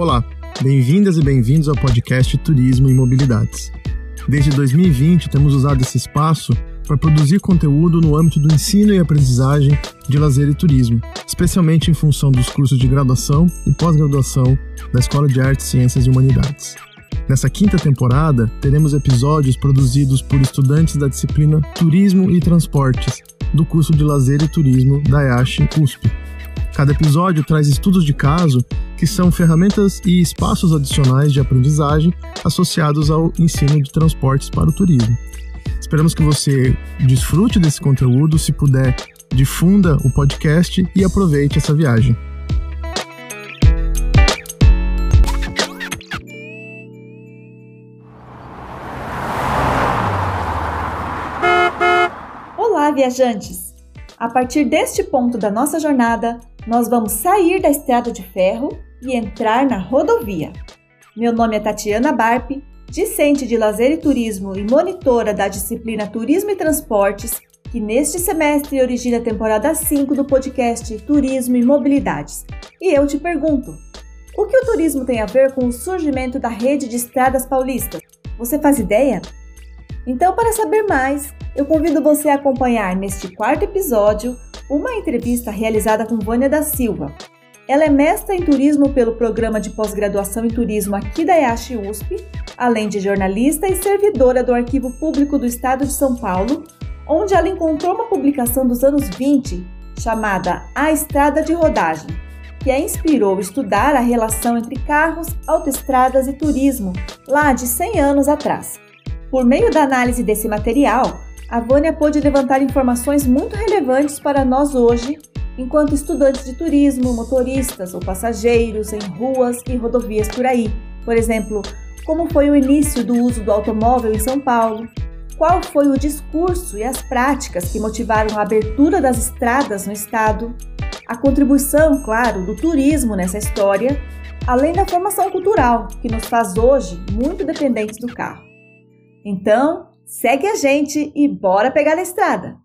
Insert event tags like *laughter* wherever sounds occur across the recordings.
Olá, bem-vindas e bem-vindos ao podcast Turismo e Mobilidades. Desde 2020, temos usado esse espaço para produzir conteúdo no âmbito do ensino e aprendizagem de lazer e turismo, especialmente em função dos cursos de graduação e pós-graduação da Escola de Artes, Ciências e Humanidades. Nessa quinta temporada, teremos episódios produzidos por estudantes da disciplina Turismo e Transportes, do curso de Lazer e Turismo da EASH USP. Cada episódio traz estudos de caso, que são ferramentas e espaços adicionais de aprendizagem associados ao ensino de transportes para o turismo. Esperamos que você desfrute desse conteúdo, se puder, difunda o podcast e aproveite essa viagem. Olá, viajantes! A partir deste ponto da nossa jornada, nós vamos sair da estrada de ferro e entrar na rodovia. Meu nome é Tatiana Barpe, discente de lazer e turismo e monitora da disciplina Turismo e Transportes, que neste semestre origina a temporada 5 do podcast Turismo e Mobilidades. E eu te pergunto: o que o turismo tem a ver com o surgimento da rede de estradas paulistas? Você faz ideia? Então, para saber mais, eu convido você a acompanhar neste quarto episódio uma entrevista realizada com Vânia da Silva. Ela é mestra em turismo pelo programa de pós-graduação em turismo aqui da EASH USP, além de jornalista e servidora do Arquivo Público do Estado de São Paulo, onde ela encontrou uma publicação dos anos 20 chamada A Estrada de Rodagem, que a inspirou estudar a relação entre carros, autoestradas e turismo, lá de 100 anos atrás. Por meio da análise desse material, a Vânia pôde levantar informações muito relevantes para nós hoje, enquanto estudantes de turismo, motoristas ou passageiros em ruas e rodovias por aí. Por exemplo, como foi o início do uso do automóvel em São Paulo, qual foi o discurso e as práticas que motivaram a abertura das estradas no estado, a contribuição, claro, do turismo nessa história, além da formação cultural que nos faz hoje muito dependentes do carro. Então, Segue a gente e bora pegar a estrada!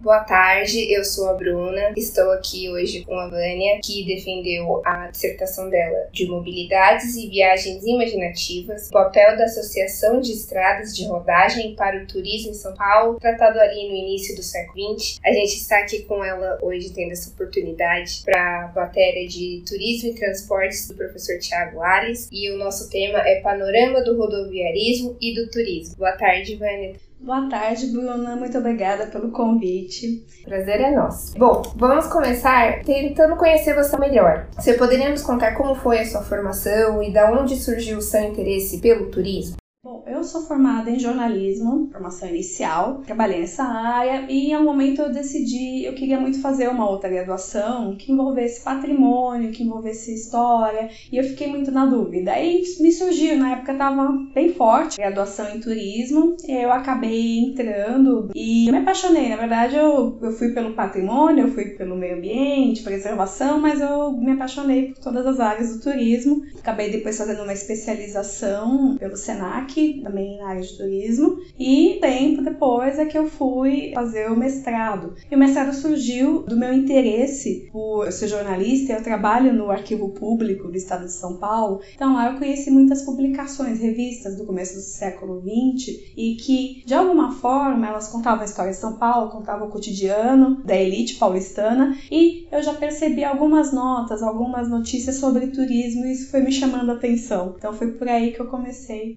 Boa tarde, eu sou a Bruna. Estou aqui hoje com a Vânia, que defendeu a dissertação dela de mobilidades e viagens imaginativas, o papel da Associação de Estradas de Rodagem para o Turismo em São Paulo, tratado ali no início do século XX. A gente está aqui com ela hoje tendo essa oportunidade para a matéria de Turismo e Transportes do professor Tiago Ares e o nosso tema é Panorama do Rodoviarismo e do Turismo. Boa tarde, Vânia. Boa tarde, Bruna. Muito obrigada pelo convite. Prazer é nosso. Bom, vamos começar tentando conhecer você melhor. Você poderia nos contar como foi a sua formação e da onde surgiu o seu interesse pelo turismo? Eu sou formada em jornalismo, formação inicial, trabalhei nessa área e em um momento eu decidi, eu queria muito fazer uma outra graduação que envolvesse patrimônio, que envolvesse história, e eu fiquei muito na dúvida. Aí me surgiu, na época estava bem forte, graduação em turismo, eu acabei entrando e me apaixonei. Na verdade, eu, eu fui pelo patrimônio, eu fui pelo meio ambiente, preservação, mas eu me apaixonei por todas as áreas do turismo. Acabei depois fazendo uma especialização pelo SENAC também na área de turismo, e tempo depois é que eu fui fazer o mestrado. E o mestrado surgiu do meu interesse por ser jornalista, eu trabalho no Arquivo Público do Estado de São Paulo, então lá eu conheci muitas publicações, revistas do começo do século XX e que, de alguma forma, elas contavam a história de São Paulo, contavam o cotidiano da elite paulistana. E eu já percebi algumas notas, algumas notícias sobre turismo e isso foi me chamando a atenção. Então foi por aí que eu comecei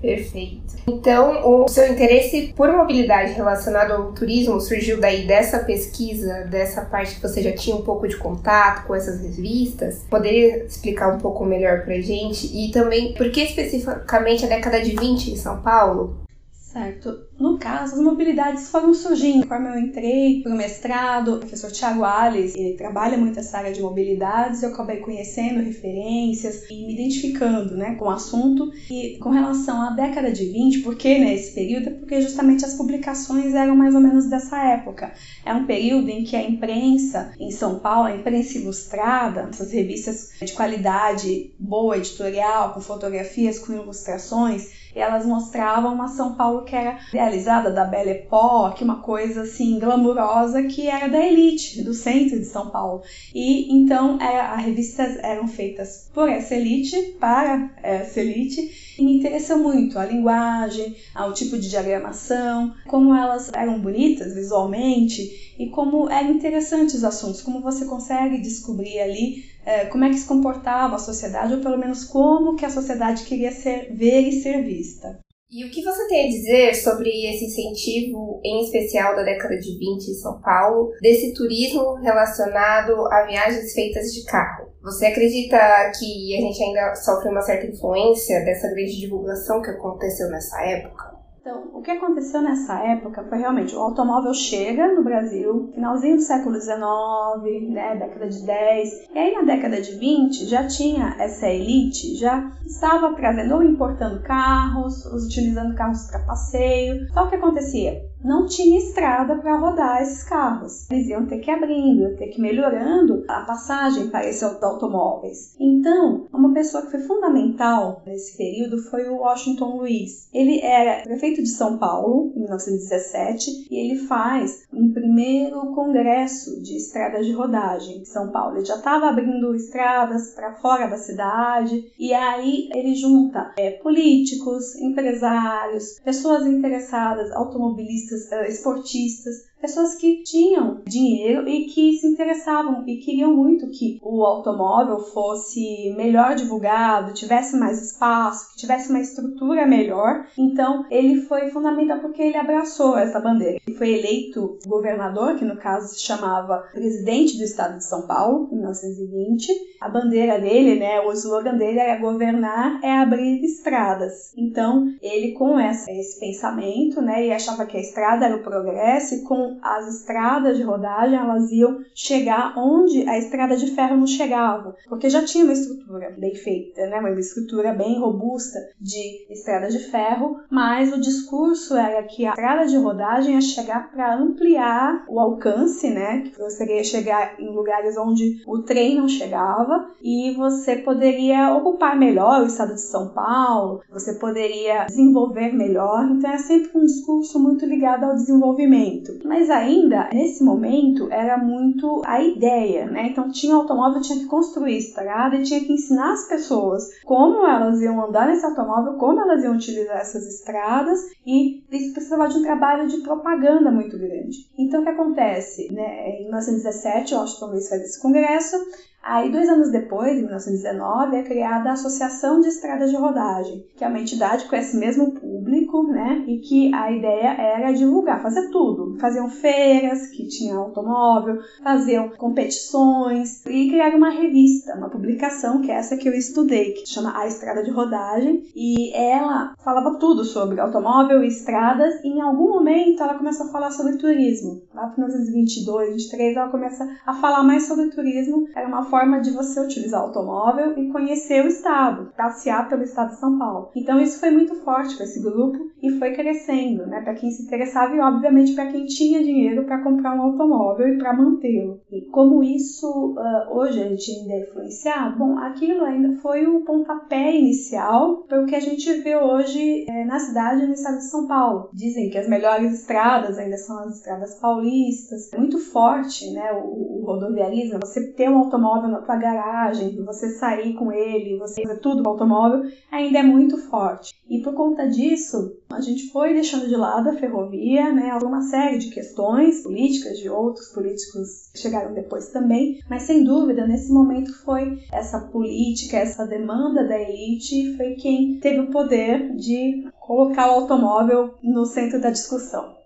Perfeito. Então, o seu interesse por mobilidade relacionado ao turismo surgiu daí dessa pesquisa, dessa parte que você já tinha um pouco de contato com essas revistas? Poderia explicar um pouco melhor pra gente? E também, por que especificamente a década de 20 em São Paulo? Certo. No caso, as mobilidades foram surgindo. Conforme eu entrei para o mestrado, o professor Tiago Alves, ele trabalha muito essa área de mobilidades, eu acabei conhecendo referências e me identificando né, com o assunto. E com relação à década de 20, por que nesse período? É porque justamente as publicações eram mais ou menos dessa época. É um período em que a imprensa em São Paulo, a imprensa ilustrada, essas revistas de qualidade boa, editorial, com fotografias, com ilustrações, elas mostravam uma São Paulo que era realizada da Belle Époque, uma coisa assim glamurosa que era da elite, do centro de São Paulo. E então é, as revistas eram feitas por essa elite, para essa elite, e me interessou muito a linguagem, o tipo de diagramação, como elas eram bonitas visualmente e como eram interessantes os assuntos, como você consegue descobrir ali é, como é que se comportava a sociedade, ou pelo menos como que a sociedade queria ser, ver e ser vista. E o que você tem a dizer sobre esse incentivo, em especial da década de 20 em São Paulo, desse turismo relacionado a viagens feitas de carro? Você acredita que a gente ainda sofre uma certa influência dessa grande divulgação que aconteceu nessa época? Então, o que aconteceu nessa época foi realmente o automóvel chega no Brasil, finalzinho do século XIX, né, década de 10, e aí na década de 20 já tinha essa elite, já estava trazendo ou importando carros, utilizando carros para passeio. Só o que acontecia? Não tinha estrada para rodar esses carros. Eles iam ter que abrindo, iam ter que melhorando a passagem para esses automóveis. Então, uma pessoa que foi fundamental nesse período foi o Washington Luiz. Ele era prefeito de São Paulo em 1917 e ele faz um primeiro congresso de estradas de rodagem em São Paulo. Ele já estava abrindo estradas para fora da cidade e aí ele junta é, políticos, empresários, pessoas interessadas, automobilistas esportistas, pessoas que tinham dinheiro e que se interessavam e queriam muito que o automóvel fosse melhor divulgado, tivesse mais espaço, que tivesse uma estrutura melhor. Então, ele foi fundamental porque ele abraçou essa bandeira. Ele foi eleito governador, que no caso se chamava presidente do estado de São Paulo, em 1920. A bandeira dele, né, o slogan dele era governar é abrir estradas. Então, ele com essa, esse pensamento, né, e achava que a estrada era o progresso e com as estradas de rodagem elas iam chegar onde a estrada de ferro não chegava, porque já tinha uma estrutura bem feita, né? uma estrutura bem robusta de estrada de ferro, mas o discurso era que a estrada de rodagem ia chegar para ampliar o alcance, né? que você ia chegar em lugares onde o trem não chegava e você poderia ocupar melhor o estado de São Paulo, você poderia desenvolver melhor, então é sempre um discurso muito ligado ao desenvolvimento. Mas mas ainda, nesse momento, era muito a ideia, né? Então tinha automóvel, tinha que construir estrada e tinha que ensinar as pessoas como elas iam andar nesse automóvel, como elas iam utilizar essas estradas e isso precisava de um trabalho de propaganda muito grande. Então o que acontece? Né? Em 1917, Washington Luiz faz esse congresso, Aí, dois anos depois, em 1919, é criada a Associação de Estradas de Rodagem, que é uma entidade com esse mesmo público, né? E que a ideia era divulgar, fazer tudo. Faziam feiras, que tinha automóvel, faziam competições e criaram uma revista, uma publicação, que é essa que eu estudei, que chama A Estrada de Rodagem. E ela falava tudo sobre automóvel e estradas. E em algum momento ela começou a falar sobre turismo. Lá para 1922, 23, ela começa a falar mais sobre turismo. Era uma forma de você utilizar o automóvel e conhecer o estado, passear pelo estado de São Paulo. Então isso foi muito forte para esse grupo e foi crescendo, né, para quem se interessava e obviamente para quem tinha dinheiro para comprar um automóvel e para mantê-lo. E como isso uh, hoje a gente ainda é influenciado, bom, aquilo ainda foi o pontapé inicial para o que a gente vê hoje é, na cidade e no estado de São Paulo. Dizem que as melhores estradas ainda são as estradas paulistas. É muito forte, né, o, o rodoviarismo, você ter um automóvel automóvel na tua garagem, você sair com ele, você fazer tudo com o automóvel, ainda é muito forte. E por conta disso, a gente foi deixando de lado a ferrovia, né, uma série de questões políticas de outros políticos que chegaram depois também, mas sem dúvida, nesse momento foi essa política, essa demanda da elite, foi quem teve o poder de colocar o automóvel no centro da discussão.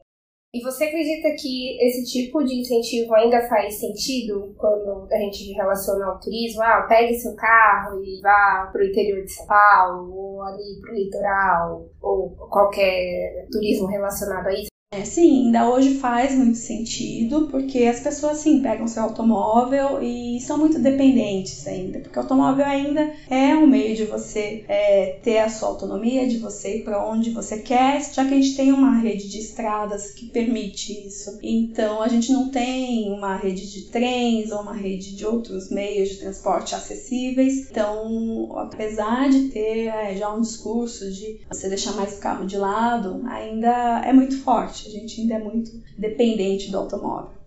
E você acredita que esse tipo de incentivo ainda faz sentido quando a gente relaciona ao turismo? Ah, pegue seu carro e vá para o interior de São Paulo, ou ali para o litoral, ou qualquer turismo relacionado a isso? É, sim, ainda hoje faz muito sentido, porque as pessoas sim pegam seu automóvel e são muito dependentes ainda, porque o automóvel ainda é um meio de você é, ter a sua autonomia, de você ir para onde você quer, já que a gente tem uma rede de estradas que permite isso. Então a gente não tem uma rede de trens ou uma rede de outros meios de transporte acessíveis. Então, apesar de ter é, já um discurso de você deixar mais o carro de lado, ainda é muito forte a gente ainda é muito dependente do automóvel.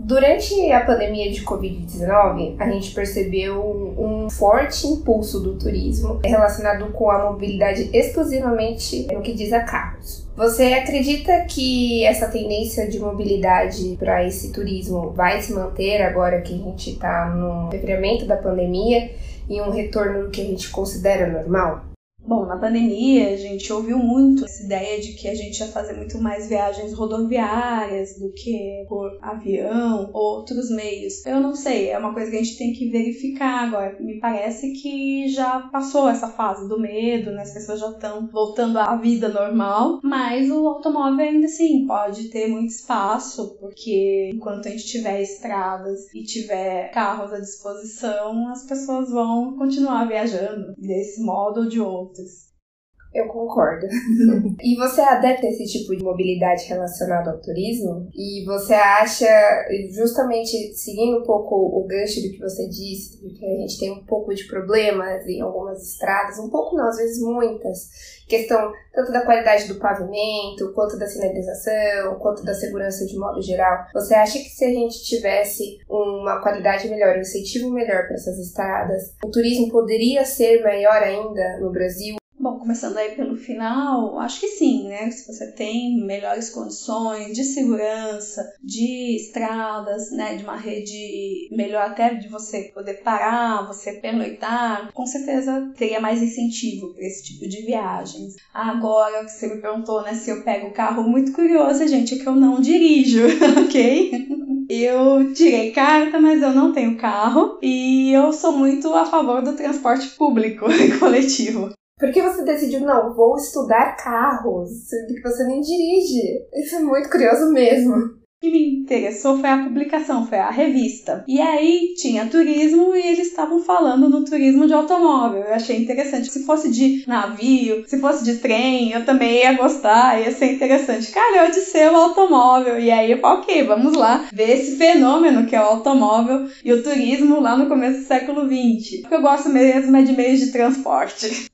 Durante a pandemia de Covid-19, a gente percebeu um forte impulso do turismo relacionado com a mobilidade exclusivamente no que diz a carros. Você acredita que essa tendência de mobilidade para esse turismo vai se manter agora que a gente está no refriamento da pandemia e um retorno que a gente considera normal? Bom, na pandemia a gente ouviu muito essa ideia de que a gente ia fazer muito mais viagens rodoviárias do que por avião ou outros meios. Eu não sei, é uma coisa que a gente tem que verificar agora. Me parece que já passou essa fase do medo, né? As pessoas já estão voltando à vida normal, mas o automóvel ainda assim pode ter muito espaço, porque enquanto a gente tiver estradas e tiver carros à disposição, as pessoas vão continuar viajando desse modo ou de outro adultos. Eu concordo. *laughs* e você adepta esse tipo de mobilidade relacionada ao turismo? E você acha, justamente seguindo um pouco o gancho do que você disse, que a gente tem um pouco de problemas em algumas estradas, um pouco não, às vezes muitas, questão tanto da qualidade do pavimento, quanto da sinalização, quanto da segurança de modo geral. Você acha que se a gente tivesse uma qualidade melhor, um incentivo melhor para essas estradas, o turismo poderia ser maior ainda no Brasil? Bom, começando aí pelo final, acho que sim, né? Se você tem melhores condições de segurança, de estradas, né? De uma rede melhor até de você poder parar, você pernoitar, com certeza teria mais incentivo para esse tipo de viagens. Agora, você me perguntou, né? Se eu pego o carro, muito curioso, gente, é que eu não dirijo, *laughs* ok? Eu tirei carta, mas eu não tenho carro e eu sou muito a favor do transporte público *laughs* e coletivo. Por que você decidiu, não, vou estudar carros, sendo que você nem dirige? Isso é muito curioso mesmo. O que me interessou foi a publicação, foi a revista. E aí tinha turismo e eles estavam falando no turismo de automóvel. Eu achei interessante. Se fosse de navio, se fosse de trem, eu também ia gostar, ia ser interessante. Cara, eu de ser o automóvel. E aí, ok, vamos lá ver esse fenômeno que é o automóvel e o turismo lá no começo do século XX. O que eu gosto mesmo é de meios de transporte. *laughs*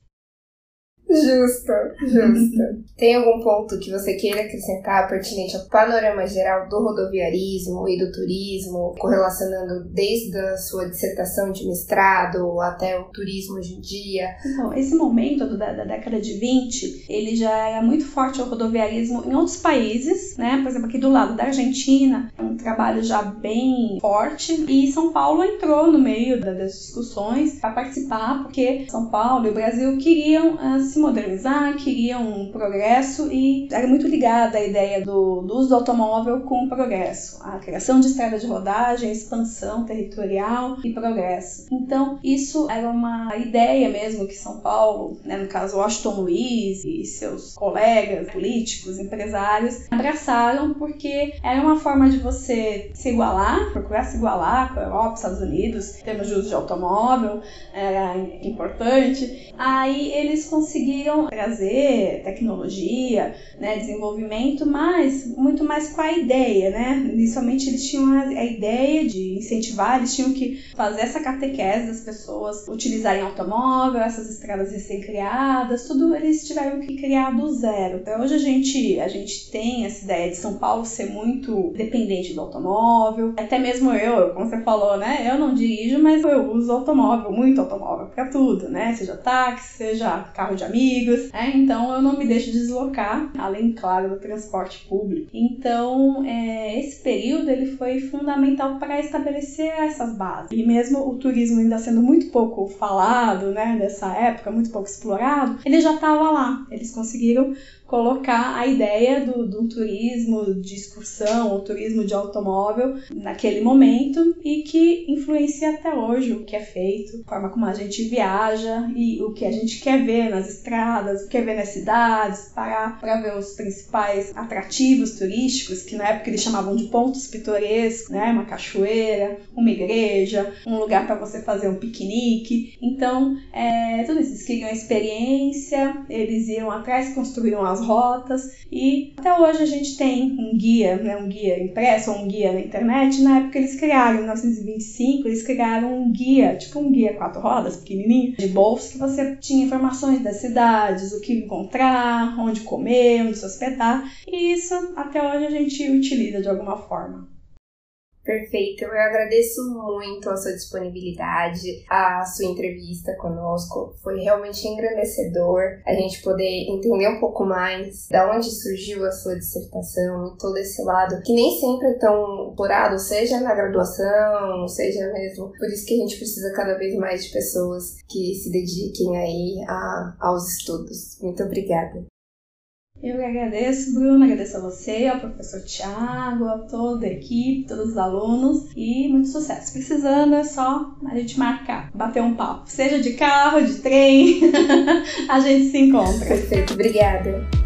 Justo, justo. Tem algum ponto que você queira acrescentar pertinente ao panorama geral do rodoviarismo e do turismo, correlacionando desde a sua dissertação de mestrado até o turismo hoje em dia? Então, esse momento da, da década de 20, ele já era muito forte o rodoviarismo em outros países, né? Por exemplo, aqui do lado da Argentina, é um trabalho já bem forte, e São Paulo entrou no meio das discussões para participar, porque São Paulo e o Brasil queriam uh, se modernizar, queriam progresso e era muito ligada a ideia do, do uso do automóvel com o progresso, a criação de estrada de rodagem, expansão territorial e progresso. Então, isso era uma ideia mesmo que São Paulo, né, no caso Washington Luiz e seus colegas políticos, empresários, abraçaram porque era uma forma de você se igualar, procurar se igualar com a Europa, Estados Unidos, em termos de uso de automóvel, era importante. Aí eles conseguiram conseguiram trazer tecnologia, né, desenvolvimento, mas muito mais com a ideia, né? Inicialmente eles tinham a, ideia de incentivar, eles tinham que fazer essa catequese das pessoas utilizarem automóvel, essas estradas recém-criadas, tudo eles tiveram que criar do zero. Então hoje a gente, a gente tem essa ideia de São Paulo ser muito dependente do automóvel, até mesmo eu, como você falou, né? Eu não dirijo, mas eu uso automóvel, muito automóvel para tudo, né? Seja táxi, seja carro de amigo amigos, né? então eu não me deixo deslocar, além, claro, do transporte público. Então, é, esse período ele foi fundamental para estabelecer essas bases. E mesmo o turismo ainda sendo muito pouco falado, né, nessa época, muito pouco explorado, ele já estava lá. Eles conseguiram colocar a ideia do, do turismo de excursão ou turismo de automóvel naquele momento e que influencia até hoje o que é feito, a forma como a gente viaja e o que a gente quer ver nas estradas, quer ver nas cidades, parar para ver os principais atrativos turísticos, que na época eles chamavam de pontos pitorescos, né? Uma cachoeira, uma igreja, um lugar para você fazer um piquenique. Então, é, tudo isso, eles queriam experiência, eles iam atrás, construíam as rotas e até hoje a gente tem um guia, né, um guia impresso ou um guia na internet. Na época eles criaram, em 1925, eles criaram um guia, tipo um guia quatro rodas, pequenininho, de bolso, que você tinha informações das cidades, o que encontrar, onde comer, onde se hospedar. E isso até hoje a gente utiliza de alguma forma. Perfeito, eu agradeço muito a sua disponibilidade, a sua entrevista conosco. Foi realmente engrandecedor a gente poder entender um pouco mais da onde surgiu a sua dissertação e todo esse lado que nem sempre é tão explorado, seja na graduação, seja mesmo. Por isso que a gente precisa cada vez mais de pessoas que se dediquem aí a, aos estudos. Muito obrigada. Eu que agradeço, Bruno, agradeço a você, ao professor Tiago, a toda a equipe, todos os alunos e muito sucesso. Precisando é só a gente marcar, bater um papo, seja de carro, de trem, *laughs* a gente se encontra. Perfeito, obrigada.